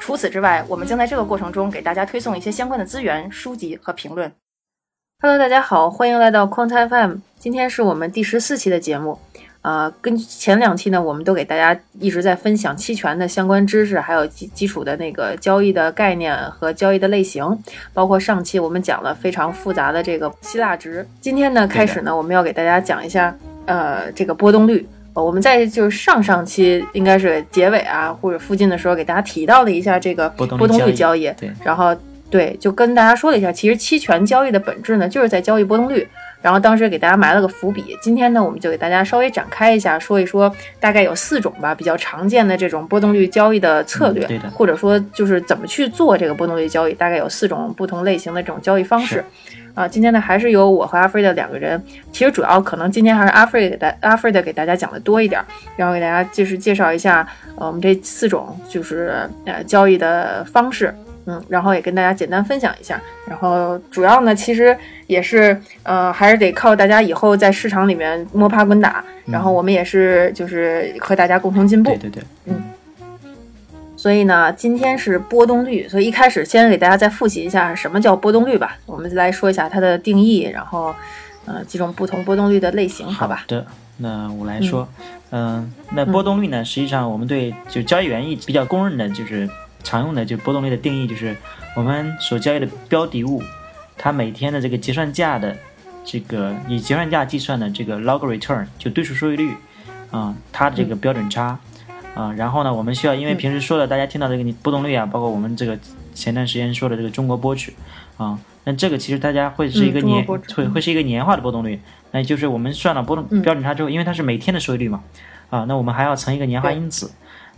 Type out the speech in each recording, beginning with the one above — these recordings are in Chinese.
除此之外，我们将在这个过程中给大家推送一些相关的资源、书籍和评论。Hello，大家好，欢迎来到 Quant FM。今天是我们第十四期的节目。呃，跟前两期呢，我们都给大家一直在分享期权的相关知识，还有基基础的那个交易的概念和交易的类型。包括上期我们讲了非常复杂的这个希腊值。今天呢，开始呢，我们要给大家讲一下呃这个波动率。我们在就是上上期应该是结尾啊或者附近的时候，给大家提到了一下这个波动率交易。对，然后对，就跟大家说了一下，其实期权交易的本质呢，就是在交易波动率。然后当时给大家埋了个伏笔，今天呢，我们就给大家稍微展开一下，说一说大概有四种吧，比较常见的这种波动率交易的策略，或者说就是怎么去做这个波动率交易，大概有四种不同类型的这种交易方式。啊，今天呢还是由我和阿飞的两个人，其实主要可能今天还是阿飞给大阿飞的给大家讲的多一点，然后给大家就是介绍一下呃我们这四种就是呃交易的方式。嗯，然后也跟大家简单分享一下，然后主要呢，其实也是，呃，还是得靠大家以后在市场里面摸爬滚打，然后我们也是就是和大家共同进步。对对对，嗯。所以呢，今天是波动率，所以一开始先给大家再复习一下什么叫波动率吧。我们来说一下它的定义，然后，呃，几种不同波动率的类型，好吧？的，那我来说，嗯，那波动率呢，实际上我们对就交易员一比较公认的就是。常用的就波动率的定义就是我们所交易的标的物，它每天的这个结算价的这个以结算价计算的这个 log return 就对数收益率啊，它的这个标准差啊，然后呢，我们需要因为平时说的大家听到这个波动率啊，包括我们这个前段时间说的这个中国波曲啊，那这个其实大家会是一个年会会是一个年化的波动率，那就是我们算了波动标准差之后，因为它是每天的收益率嘛啊，那我们还要乘一个年化因子。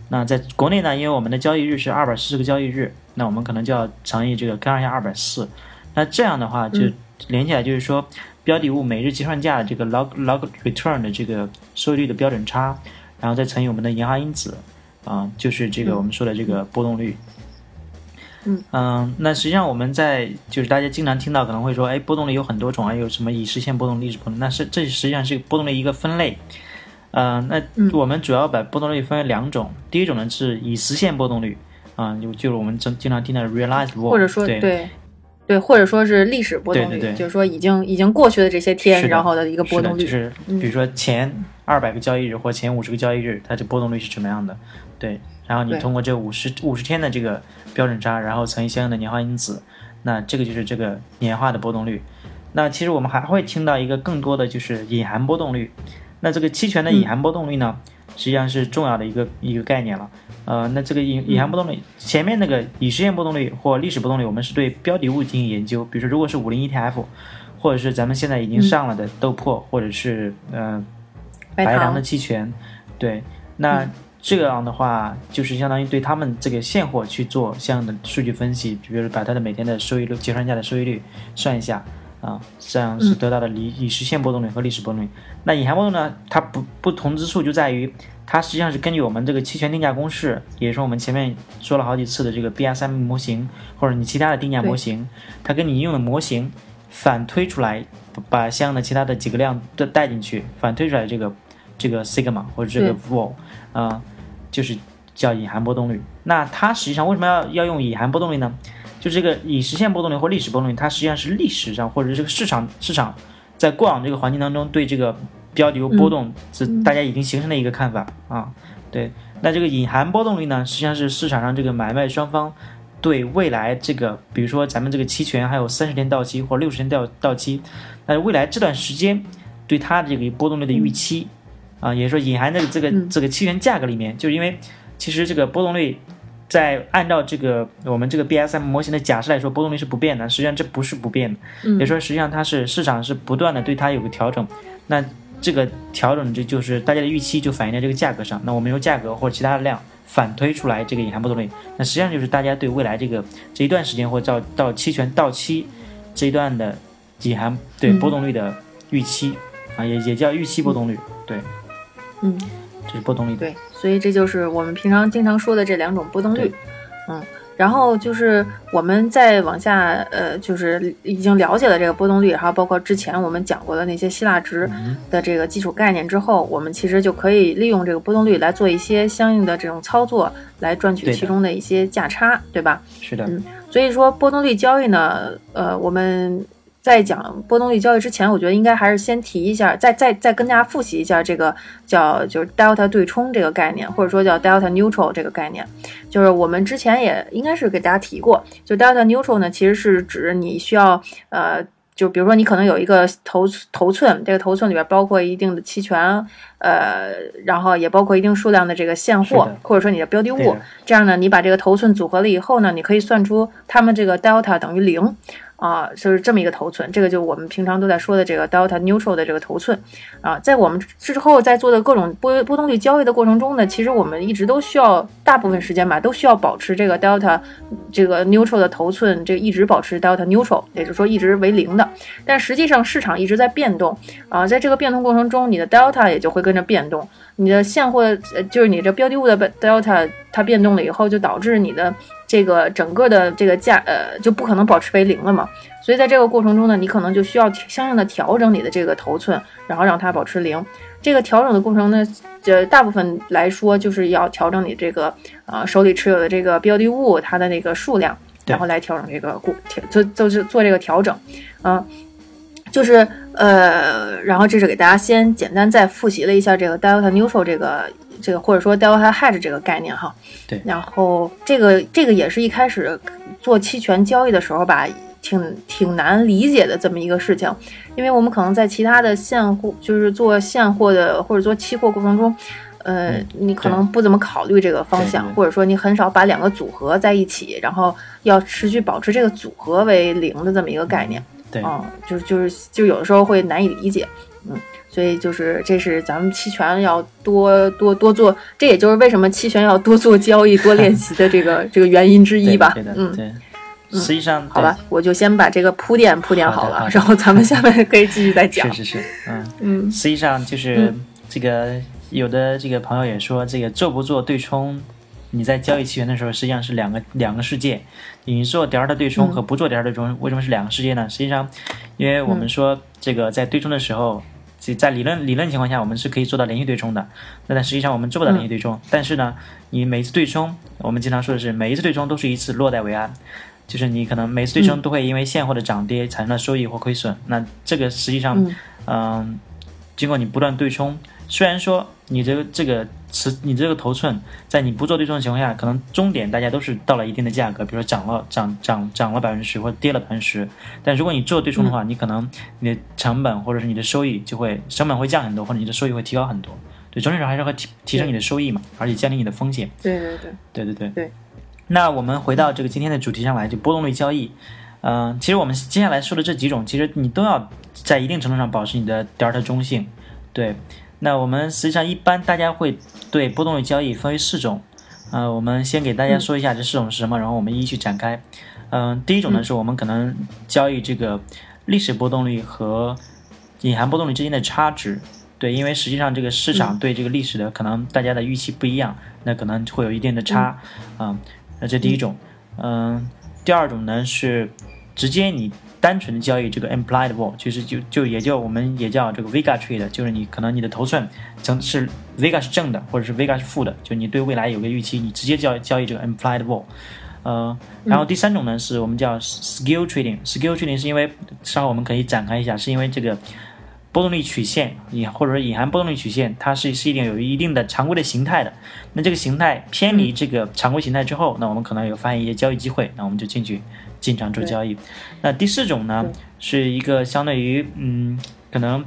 那在国内呢，因为我们的交易日是二百四十个交易日，那我们可能就要乘以这个根号下二百四。那这样的话就连起来就是说，标的物每日结算价这个 log log return 的这个收益率的标准差，然后再乘以我们的银行因子，啊，就是这个我们说的这个波动率。嗯嗯，那实际上我们在就是大家经常听到可能会说，哎，波动率有很多种啊，有什么已实现波动、历史波动，那是这实际上是波动率一个分类。呃，那我们主要把波动率分为两种，第一种呢是已实现波动率，啊，就就是我们经经常听到的 realized vol，或者说对对，或者说是历史波动率，就是说已经已经过去的这些天，然后的一个波动率，就是比如说前二百个交易日或前五十个交易日，它这波动率是什么样的？对，然后你通过这五十五十天的这个标准差，然后乘以相应的年化因子，那这个就是这个年化的波动率。那其实我们还会听到一个更多的就是隐含波动率。那这个期权的隐含波动率呢，实际上是重要的一个一个概念了。呃，那这个隐隐含波动率，前面那个已实现波动率或历史波动率，我们是对标的物进行研究。比如说，如果是五零 ETF，或者是咱们现在已经上了的豆粕，或者是呃白糖的期权，对，那这样的话就是相当于对他们这个现货去做相应的数据分析，比如把它的每天的收益率、结算价的收益率算一下。啊，这样是得到的已已实现波动率和历史波动率。那隐含波动呢？它不不同之处就在于，它实际上是根据我们这个期权定价公式，也就是说我们前面说了好几次的这个 BSM 模型，或者你其他的定价模型，它跟你用的模型反推出来，把相应的其他的几个量都带进去，反推出来这个这个 sigma 或者这个 vol 啊，就是叫隐含波动率。那它实际上为什么要要用隐含波动率呢？就这个已实现波动率或历史波动率，它实际上是历史上或者这个市场市场在过往这个环境当中对这个标的物波动是大家已经形成了一个看法啊。对，那这个隐含波动率呢，实际上是市场上这个买卖双方对未来这个，比如说咱们这个期权还有三十天到期或六十天到到期，那未来这段时间对它这个波动率的预期啊，也就是说隐含的这个这个期权价格里面，就是因为其实这个波动率。在按照这个我们这个 BSM 模型的假设来说，波动率是不变的。实际上这不是不变的，也说实际上它是市场是不断的对它有个调整。那这个调整这就是大家的预期就反映在这个价格上。那我们用价格或者其他的量反推出来这个隐含波动率。那实际上就是大家对未来这个这一段时间或到到期权到期这一段的隐含对波动率的预期啊，也也叫预期波动率。对，嗯，这是波动率。对，所以这就是我们平常经常说的这两种波动率。嗯。然后就是我们再往下，呃，就是已经了解了这个波动率，还有包括之前我们讲过的那些希腊值的这个基础概念之后，我们其实就可以利用这个波动率来做一些相应的这种操作，来赚取其中的一些价差，对吧？是的。嗯，所以说波动率交易呢，呃，我们。在讲波动率交易之前，我觉得应该还是先提一下，再再再跟大家复习一下这个叫就是 delta 对冲这个概念，或者说叫 delta neutral 这个概念。就是我们之前也应该是给大家提过，就 delta neutral 呢，其实是指你需要呃，就比如说你可能有一个头头寸，这个头寸里边包括一定的期权，呃，然后也包括一定数量的这个现货，或者说你的标的物。这样呢，你把这个头寸组合了以后呢，你可以算出它们这个 delta 等于零。啊，就是这么一个头寸，这个就是我们平常都在说的这个 delta neutral 的这个头寸啊，在我们之后在做的各种波波动率交易的过程中呢，其实我们一直都需要大部分时间吧，都需要保持这个 delta 这个 neutral 的头寸，这个一直保持 delta neutral，也就是说一直为零的。但实际上市场一直在变动啊，在这个变动过程中，你的 delta 也就会跟着变动。你的现货呃，就是你这标的物的 delta 它变动了以后，就导致你的这个整个的这个价呃就不可能保持为零了嘛。所以在这个过程中呢，你可能就需要相应的调整你的这个头寸，然后让它保持零。这个调整的过程呢，呃，大部分来说就是要调整你这个呃手里持有的这个标的物它的那个数量，然后来调整这个过调，就就是做这个调整，嗯。就是呃，然后这是给大家先简单再复习了一下这个 delta neutral 这个这个或者说 delta hedge 这个概念哈。对。然后这个这个也是一开始做期权交易的时候吧，挺挺难理解的这么一个事情，因为我们可能在其他的现货，就是做现货的或者做期货过程中，呃，你可能不怎么考虑这个方向，或者说你很少把两个组合在一起，然后要持续保持这个组合为零的这么一个概念。对，嗯，就是就是就有的时候会难以理解，嗯，所以就是这是咱们期权要多多多做，这也就是为什么期权要多做交易、多练习的这个 这个原因之一吧。嗯，对。实际上，好吧，我就先把这个铺垫铺垫好了，然后咱们下面 可以继续再讲。是是是，嗯嗯。实际上就是这个有的这个朋友也说，这个做不做对冲？你在交易期权的时候，实际上是两个两个世界。你做点儿的对冲和不做点儿对冲，为什么是两个世界呢？实际上，因为我们说这个在对冲的时候，在理论理论情况下，我们是可以做到连续对冲的。那但实际上我们做不到连续对冲。但是呢，你每一次对冲，我们经常说的是每一次对冲都是一次落袋为安，就是你可能每次对冲都会因为现货的涨跌产生了收益或亏损。那这个实际上，嗯，经过你不断对冲。虽然说你这个这个词，你这个头寸，在你不做对冲的情况下，可能终点大家都是到了一定的价格，比如说涨了涨涨涨了百分之十或者跌了百分之十，但如果你做对冲的话，你可能你的成本或者是你的收益就会成本会降很多，或者你的收益会提高很多。对，总体上还是会提提升你的收益嘛，而且降低你的风险。对对对对对对对。那我们回到这个今天的主题上来，就波动率交易。嗯，其实我们接下来说的这几种，其实你都要在一定程度上保持你的 delta 中性。对。那我们实际上一般大家会对波动率交易分为四种，呃，我们先给大家说一下这四种是什么，然后我们一一去展开。嗯，第一种呢是我们可能交易这个历史波动率和隐含波动率之间的差值，对，因为实际上这个市场对这个历史的可能大家的预期不一样，那可能会有一定的差，啊，那这第一种。嗯，第二种呢是直接你。单纯的交易这个 implied vol，其实就就也就我们也叫这个 vega trade，就是你可能你的头寸正是 vega 是正的，或者是 vega 是负的，就你对未来有个预期，你直接交交易这个 implied vol。呃，然后第三种呢是我们叫 skill trading，skill trading 是因为稍后我们可以展开一下，是因为这个波动率曲线也或者说隐含波动率曲线，它是是一定有一定的常规的形态的。那这个形态偏离这个常规形态之后，那我们可能有发现一些交易机会，那我们就进去。经常做交易，那第四种呢，是一个相对于嗯，可能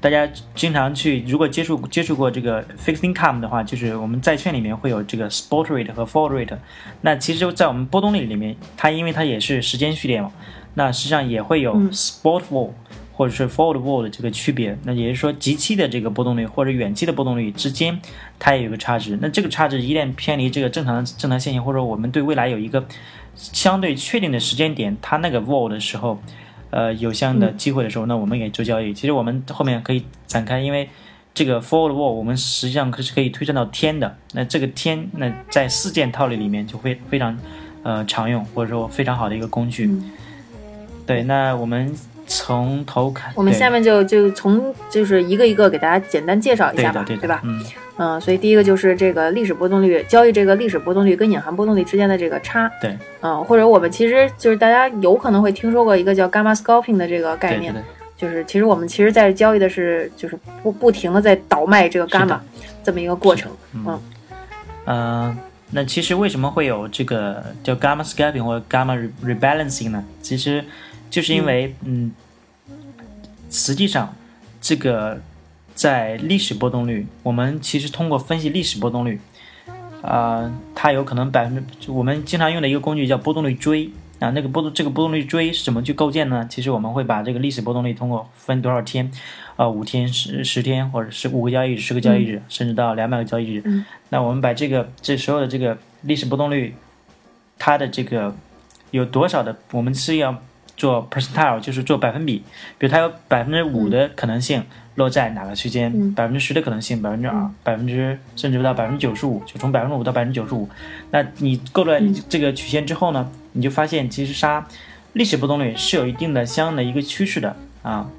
大家经常去，如果接触接触过这个 fixed income 的话，就是我们债券里面会有这个 spot rate 和 forward rate。那其实，在我们波动率里面，它因为它也是时间序列嘛，那实际上也会有 spot vol 或者是 forward wall 的这个区别。那也就是说，即期的这个波动率或者远期的波动率之间，它也有个差值。那这个差值一旦偏离这个正常的正常线性，或者我们对未来有一个相对确定的时间点，它那个 wall 的时候，呃，有相应的机会的时候，那我们也做交易。其实我们后面可以展开，因为这个 forward wall 我们实际上可是可以推算到天的。那这个天，那在四件套利里面就会非常呃常用，或者说非常好的一个工具。对，那我们从头看，我们下面就就从就是一个一个给大家简单介绍一下吧，对吧？嗯。嗯，所以第一个就是这个历史波动率交易，这个历史波动率跟隐含波动率之间的这个差。对，嗯，或者我们其实就是大家有可能会听说过一个叫 gamma scalping 的这个概念，就是其实我们其实在交易的是就是不不停的在倒卖这个 gamma 这么一个过程。嗯，嗯，那其实为什么会有这个叫 gamma scalping 或者 gamma rebalancing 呢？其实就是因为，嗯，实际上这个。在历史波动率，我们其实通过分析历史波动率，啊，它有可能百分之我们经常用的一个工具叫波动率锥啊，那个波动这个波动率锥是怎么去构建呢？其实我们会把这个历史波动率通过分多少天，啊，五天、十十天，或者是五个交易日、十个交易日，甚至到两百个交易日，那我们把这个这所有的这个历史波动率，它的这个有多少的，我们是要做 percentile，就是做百分比，比如它有百分之五的可能性。落在哪个区间？百分之十的可能性，百分之二，百分之甚至到百分之九十五，就从百分之五到百分之九十五。那你构了这个曲线之后呢，你就发现其实它历史波动率是有一定的相应的一个趋势的啊。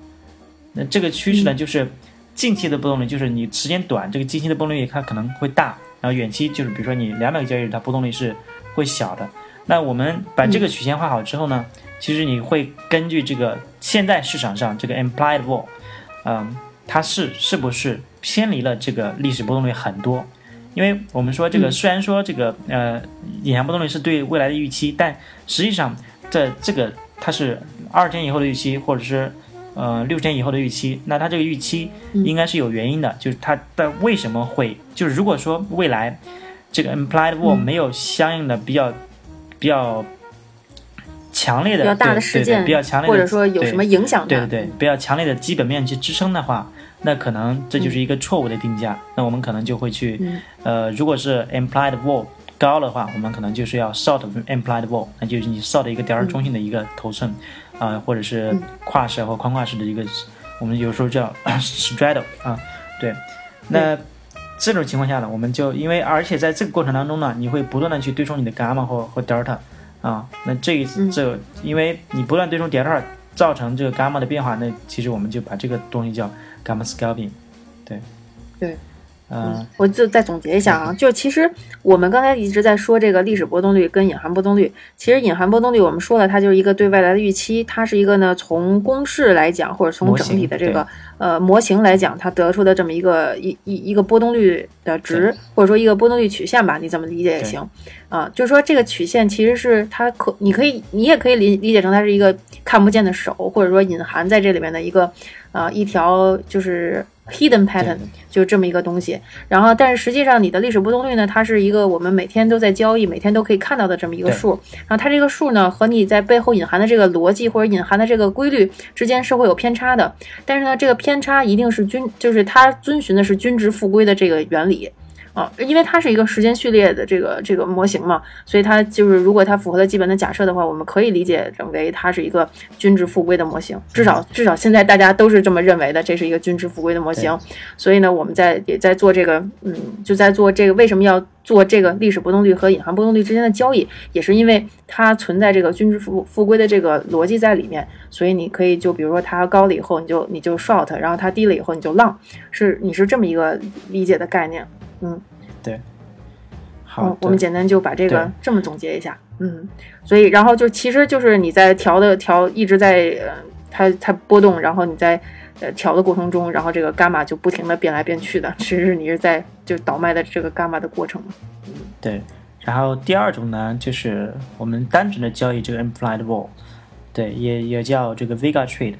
那这个趋势呢，就是近期的波动率，就是你时间短，这个近期的波动率它可能会大，然后远期就是比如说你两百个交易日，它波动率是会小的。那我们把这个曲线画好之后呢，其实你会根据这个现在市场上这个 implied vol，嗯。它是是不是偏离了这个历史波动率很多？因为我们说这个虽然说这个呃隐含波动率是对未来的预期，但实际上这这个它是二十天以后的预期，或者是呃六十天以后的预期，那它这个预期应该是有原因的，就是它的为什么会就是如果说未来这个 implied vol 没有相应的比较比较强烈的比较大的事件，比较强烈的或者说有什么影响的，对对对，比较强烈的基本面去支撑的话。那可能这就是一个错误的定价，那我们可能就会去，呃，如果是 implied vol 高的话，我们可能就是要 short implied vol，那就是你 short 一个点儿中心的一个头寸，啊，或者是跨式或宽跨式的一个，我们有时候叫 straddle 啊，对，那这种情况下呢，我们就因为而且在这个过程当中呢，你会不断的去对冲你的 gamma 或或 delta 啊，那这一次这因为你不断对冲 delta 造成这个 gamma 的变化，那其实我们就把这个东西叫。gamma scalping，对，对，嗯，我就再总结一下啊，就其实我们刚才一直在说这个历史波动率跟隐含波动率，其实隐含波动率我们说了，它就是一个对未来的预期，它是一个呢从公式来讲，或者从整体的这个呃模型来讲，它得出的这么一个一一一个波动率的值，或者说一个波动率曲线吧，你怎么理解也行啊，就是说这个曲线其实是它可你可以你也可以理理解成它是一个看不见的手，或者说隐含在这里面的一个。啊，一条就是 hidden pattern，就这么一个东西。然后，但是实际上你的历史波动率呢，它是一个我们每天都在交易、每天都可以看到的这么一个数。然后它这个数呢，和你在背后隐含的这个逻辑或者隐含的这个规律之间是会有偏差的。但是呢，这个偏偏差一定是均，就是它遵循的是均值复归的这个原理。啊，因为它是一个时间序列的这个这个模型嘛，所以它就是如果它符合了基本的假设的话，我们可以理解成为它是一个均值复归的模型。至少至少现在大家都是这么认为的，这是一个均值复归的模型。所以呢，我们在也在做这个，嗯，就在做这个。为什么要做这个历史波动率和隐含波动率之间的交易？也是因为它存在这个均值复复归的这个逻辑在里面。所以你可以就比如说它高了以后，你就你就 short，然后它低了以后你就 long，是你是这么一个理解的概念。嗯，对，好，我们简单就把这个这么总结一下。嗯，所以然后就其实就是你在调的调一直在呃它它波动，然后你在呃调的过程中，然后这个伽马就不停的变来变去的，其实你是在就倒卖的这个伽马的过程嘛。嗯，对。然后第二种呢，就是我们单纯的交易这个 implied vol，对，也也叫这个 vega trade。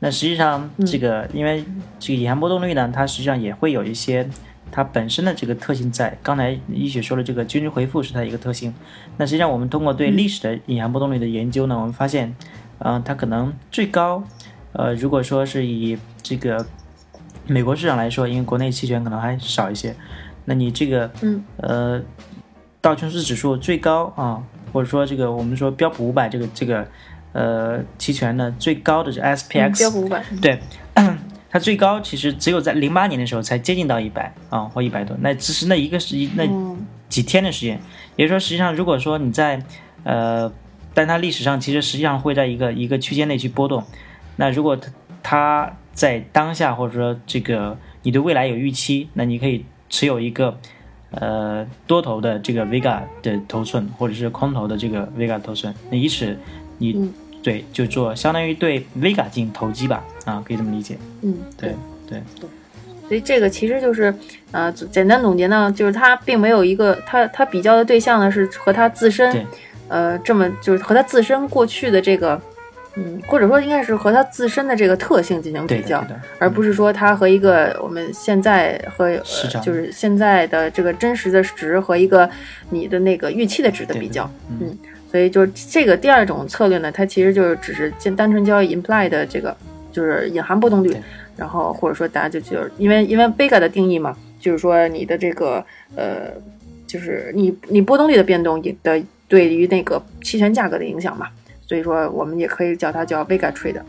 那实际上这个因为这个隐含波动率呢，它实际上也会有一些。它本身的这个特性在刚才一雪说的这个均值回复是它一个特性。那实际上我们通过对历史的隐含波动率的研究呢，我们发现，嗯，它可能最高呃，如果说是以这个美国市场来说，因为国内期权可能还少一些，那你这个嗯。呃道琼斯指数最高啊，或者说这个我们说标普五百这个这个呃期权呢最高的是 SPX，、标普五百，对，它最高其实只有在零八年的时候才接近到一百啊或一百多，那只是那一个是一那嗯。几天的时间，也就是说，实际上如果说你在呃，但它历史上其实实际上会在一个一个区间内去波动，那如果它它在当下或者说这个你对未来有预期，那你可以持有一个呃多头的这个 Vega 的头寸，或者是空头的这个 Vega 头寸，那以此你、嗯对就做相当于对 Vega 进行投机吧，啊，可以这么理解，嗯，对对对所以这个其实就是，呃，简单总结呢，就是它并没有一个，它它比较的对象呢是和它自身，呃，这么就是和它自身过去的这个，嗯，或者说应该是和它自身的这个特性进行比较，对的，而不是说它和一个我们现在和、呃就是现在的这个真实的值和一个你的那个预期的值的对比较，嗯嗯，所以就是这个第二种策略呢，它其实就是只是单单纯交易 imply 的这个就是隐含波动率，然后或者说大家就就是因为因为 Vega 的定义嘛，就是说你的这个呃，就是你你波动率的变动也的对于那个期权价格的影响嘛，所以说我们也可以叫它叫 Vega trade。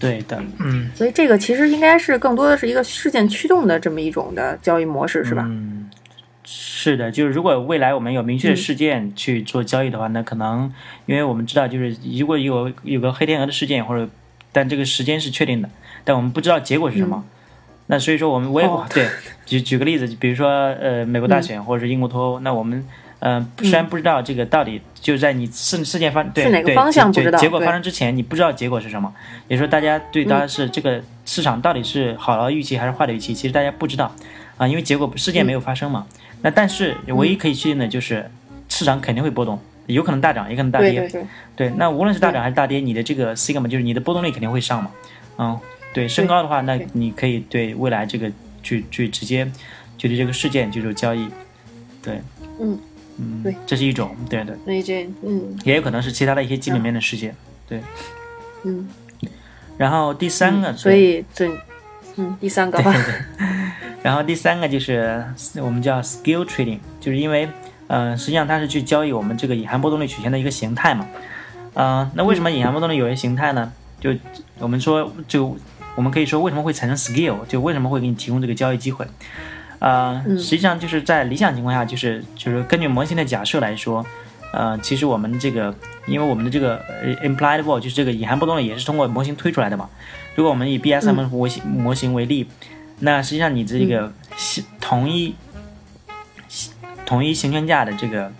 对的，嗯。所以这个其实应该是更多的是一个事件驱动的这么一种的交易模式，是吧？嗯，是的，就是如果未来我们有明确的事件去做交易的话，那可能因为我们知道，就是如果有有个黑天鹅的事件，或者但这个时间是确定的，但我们不知道结果是什么。那所以说，我们我也对，举举个例子，比如说呃，美国大选、或者是英国脱欧，那我们呃虽然不知道这个到底就是在你事事件发对对是哪个方向结不知道结果发生之前，你不知道结果是什么，也就是说大家对它是这个市场到底是好的预期还是坏的预期，其实大家不知道。啊，因为结果事件没有发生嘛。那但是唯一可以确定的就是市场肯定会波动，有可能大涨，也可能大跌。对对对，对，那无论是大涨还是大跌，你的这个 sigma 就是你的波动率肯定会上嘛。嗯，对，升高的话，那你可以对未来这个去去直接就对这个事件就是交易。对，嗯。嗯，对，这是一种，对的，所以这嗯。也有可能是其他的一些基本面的事件。对。嗯，然后第三个，所以这嗯第三个吧，然后第三个就是我们叫 skill trading，就是因为呃，实际上它是去交易我们这个隐含波动率曲线的一个形态嘛。呃，那为什么隐含波动率有些形态呢？就我们说，就我们可以说为什么会产生 skill，就为什么会给你提供这个交易机会。呃，嗯实际上就是在理想情况下，就是就是根据模型的假设来说，呃，其实我们这个，因为我们的这个呃 implied vol 就是这个隐含波动率也是通过模型推出来的嘛。如果我们以 BSM 模型、模型为例，那实际上你这个形同一统一行权价的这个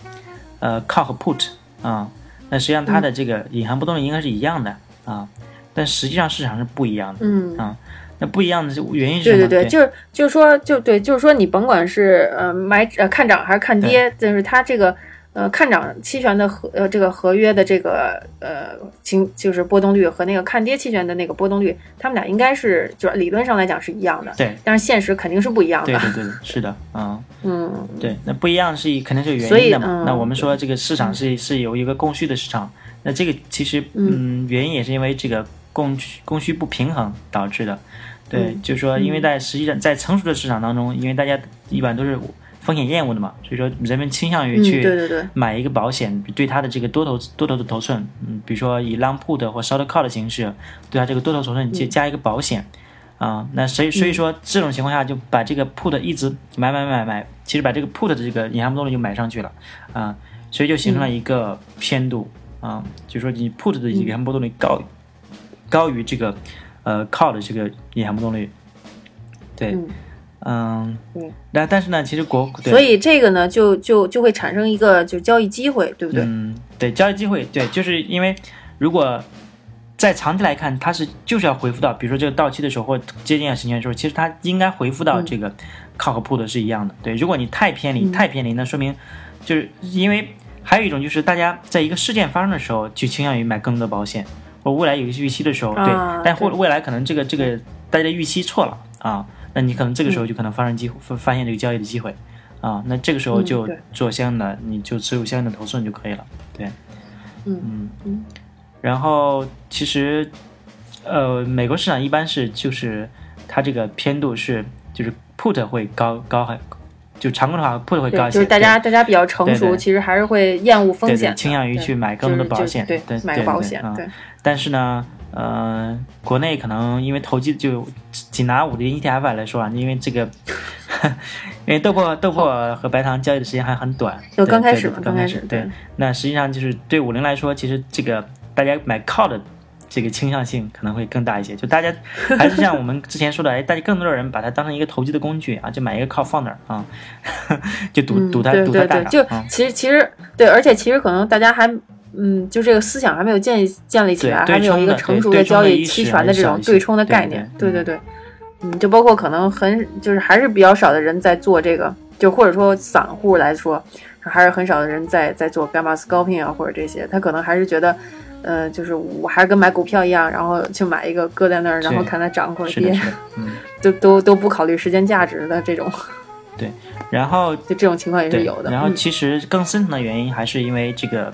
呃 call 和 put 啊、那实际上它的这个隐含波动率应该是一样的啊、但实际上市场是不一样的。嗯。啊，那不一样的原因是什么？对对对，就是就是说，就对，就是说，你甭管是呃买呃看涨还是看跌，就是它这个呃看涨期权的合呃这个合约的这个呃情就是波动率和那个看跌期权的那个波动率，他们俩应该是就是理论上来讲是一样的，对但是现实肯定是不一样的。对对对对，是的，嗯，嗯，对，那不一样是肯定是有原因的嘛。嗯那我们说这个市场是是有一个供需的市场，那这个其实嗯原因也是因为这个供需供需不平衡导致的。对，嗯就是说，因为在实际上在成熟的市场当中，因为大家一般都是风险厌恶的嘛，所以说人们倾向于嗯，去买一个保险，对它的这个多头多头的头寸，嗯，比如说以 long put 或 short call 的形式，对它这个多头头寸加加一个保险，啊、那所以所以说这种情况下就把这个 put 一直买买买买，其实把这个 put 的这个隐含波动率就买上去了，啊、所以就形成了一个偏度，啊、就说你 put 的隐含波动率高、高于这个呃 call 的这个隐含波动率，对，嗯但但是呢，其实国对所以这个呢，就就就会产生一个就交易机会，对不对？嗯，对，交易机会，对，就是因为如果在长期来看，它是就是要回复到，比如说这个到期的时候或接近要行权的时候，其实它应该回复到这个靠和 put 是一样的。对，如果你太偏离，太偏离，那说明就是因为还有一种就是大家在一个事件发生的时候，就倾向于买更多的保险，或未来有一些预期的时候，对，啊但或对未来可能这个这个大家的预期错了啊，那你可能这个时候就可能发生机会，发发现这个交易的机会。啊，那这个时候嗯就做相应的，你就持有相应的头寸就可以了。对，嗯嗯嗯然后其实，呃，美国市场一般是就是它这个偏度是就是 put 会高高很，就常规的话 put 会高一些，就是大家大家比较成熟，其实还是会厌恶风险倾向于去买更多的保险，对对，买保险，啊对，但是呢，呃，国内可能因为投机就仅拿五零 ETF 来说啊，因为这个，因为豆粕豆粕和白糖交易的时间还很短，就刚开始刚嘛刚开始对对。那实际上就是对五零来说，其实这个大家买 call 的这个倾向性可能会更大一些。就大家还是像我们之前说的，哎，大家更多的人把它当成一个投机的工具啊，就买一个 call 放那儿啊，就赌嗯，赌它赌它大涨啊。其实其实对，而且其实可能大家还嗯，就这个思想还没有建立建立起来，还没有一个成熟的交易期权的这种对冲的概念，对对对对，嗯，就包括可能很就是还是比较少的人在做这个，就或者说散户来说，还是很少的人在在做 gamma scalping 啊或者这些，他可能还是觉得。呃，就是我还是跟买股票一样，然后去买一个搁在那儿，然后看它涨或者，跌，嗯。都都都不考虑时间价值的这种，对然后就这种情况也是，有的。然后嗯其实更深层的原因还是因为这个，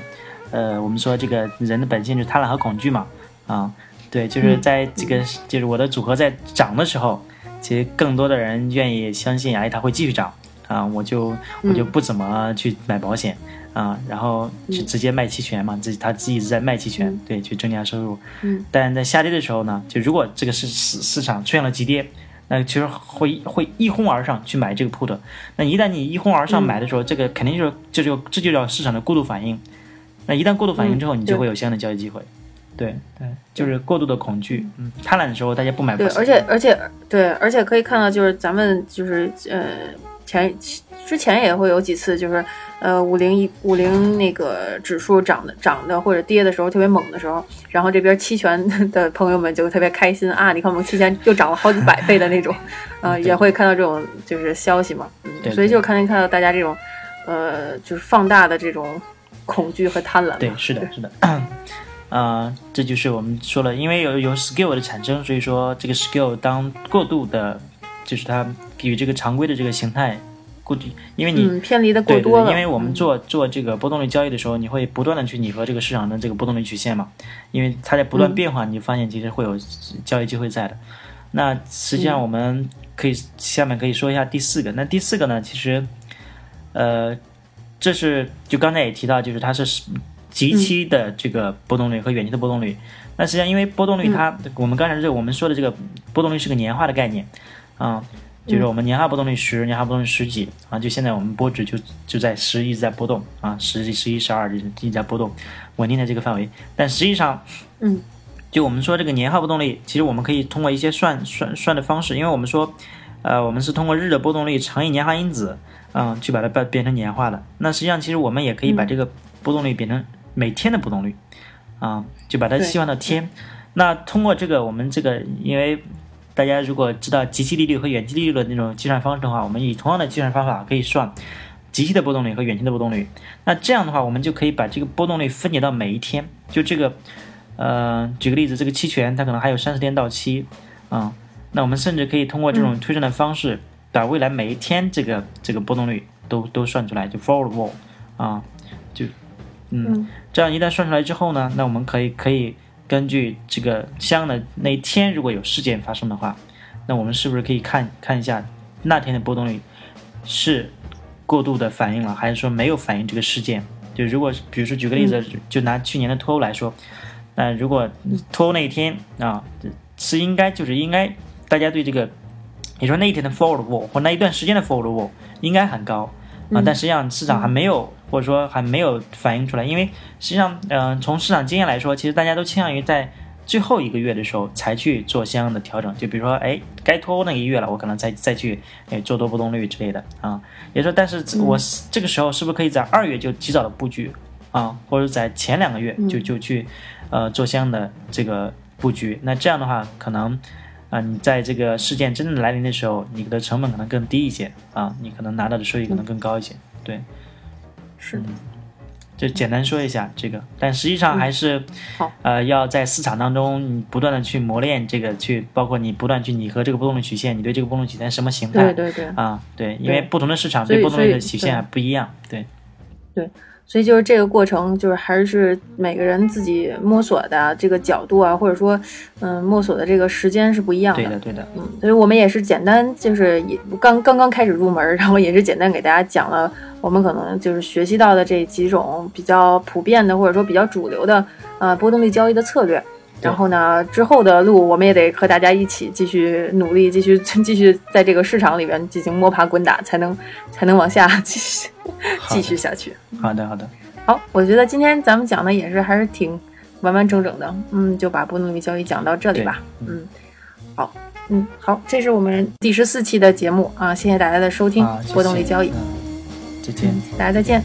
呃，我们说这个人的本性就是贪婪和恐惧嘛，啊，对，就是嗯在这个、就是我的组合在涨的时候，其实更多的人愿意相信，哎，它会继续涨啊，我就我就嗯不怎么去买保险。啊，然后就直接卖期权嘛，自己他自己一直在卖期权，嗯对，去增加收入。嗯，但在下跌的时候呢，就如果这个市市市场出现了急跌，那其实会会一哄而上去买这个 put。那一旦你一哄而上嗯买的时候，这个肯定就是这就这就叫市场的过度反应。那一旦过度反应之后，嗯你就会有相应的交易机会。对对，就是过度的恐惧，嗯，贪婪的时候大家不买保对，而且而且对，而且可以看到，就是咱们就是呃前之前也会有几次，就是呃五零一五零那个指数涨的涨的或者跌的时候特别猛的时候，然后这边期权的朋友们就特别开心啊，你看我们期权又涨了好几百倍的那种，呃也会看到这种就是消息嘛，嗯，对所以就看见看到大家这种呃就是放大的这种恐惧和贪婪，对，是的，是的，啊、这就是我们说了，因为有有 skill 的产生，所以说这个 skill 当过度的，就是它与这个常规的这个形态过度，因为你、嗯偏离的过对对多了，对，因为我们嗯。做做这个波动率交易的时候，你会不断的去拟合这个市场的这个波动率曲线嘛，因为它在不断嗯变化，你就发现其实会有交易机会在的。那实际上嗯。我们可以下面可以说一下第四个，那第四个呢，其实呃，这是就刚才也提到，就是它是极期的这个波动率和远期的波动率。那实际上因为波动率它，我们刚才这个我们说的这个波动率是个年化的概念啊。就是我们年化波动率十，年化波动率十几啊，就现在我们波值就就在十一直在波动啊，十、十一、十二一直在波动，稳定在这个范围。但实际上，嗯，就我们说这个年化波动率，其实我们可以通过一些算算算的方式，因为我们说，呃，我们是通过日的波动率乘以年化因子，啊、去把它变变成年化的。那实际上，其实我们也可以把这个波动率变成每天的波动率，啊、就把它对细化到天。那通过这个，我们这个因为大家如果知道即期利率和远期利率的那种计算方式的话，我们以同样的计算方法可以算即期的波动率和远期的波动率。那这样的话，我们就可以把这个波动率分解到每一天。就这个，呃，举个例子，这个期权它可能还有三十天到期，啊、那我们甚至可以通过这种推算的方式，把未来每一天这个这个波动率都都算出来，就 forward vol 啊，就嗯，这样一旦算出来之后呢，那我们可以可以根据这个相应的那一天如果有事件发生的话，那我们是不是可以看看一下那天的波动率是过度的反应了，还是说没有反映这个事件？就如果比如说举个例子，就拿去年的脱欧来说，那如果脱欧那一天啊，是应该就是应该大家对这个，你说那一天的 forward wall 或那一段时间的 forward wall 应该很高啊，但实际上市场还没有或者说还没有反映出来，因为实际上，嗯、从市场经验来说，其实大家都倾向于在最后一个月的时候才去做相应的调整，就比如说，哎，该脱欧那一个月了，我可能再再去哎做多波动率之类的啊。也就说，但是我是这个时候是不是可以在二月就及早的布局啊，或者在前两个月就就去呃做相应的这个布局？那这样的话，可能啊你在这个事件真正来临的时候，你的成本可能更低一些啊，你可能拿到的收益可能更高一些。对，是的。就简单说一下这个，但实际上还是，好呃，要在市场当中你不断的去磨练这个，去包括你不断去拟合这个波动率曲线，你对这个波动率曲线什么形态对对对，啊？对，因为不同的市场对波动率的曲线还不一样，对对，所以就是这个过程，就是还是每个人自己摸索的这个角度啊，或者说，嗯，摸索的这个时间是不一样的。对的，对的。嗯，所以我们也是简单，就是也刚刚刚开始入门，然后也是简单给大家讲了我们可能就是学习到的这几种比较普遍的，或者说比较主流的呃波动率交易的策略。然后呢，之后的路我们也得和大家一起继续努力，继续 继续在这个市场里面进行摸爬滚打，才能 才能往下 继续继续下去。好的，好的，好，我觉得今天咱们讲的也是还是挺完完整整的，嗯，就把波动率交易讲到这里吧。嗯，好，嗯，好，这是我们第十四期的节目啊，谢谢大家的收听，波动率交易，再见，大家再见。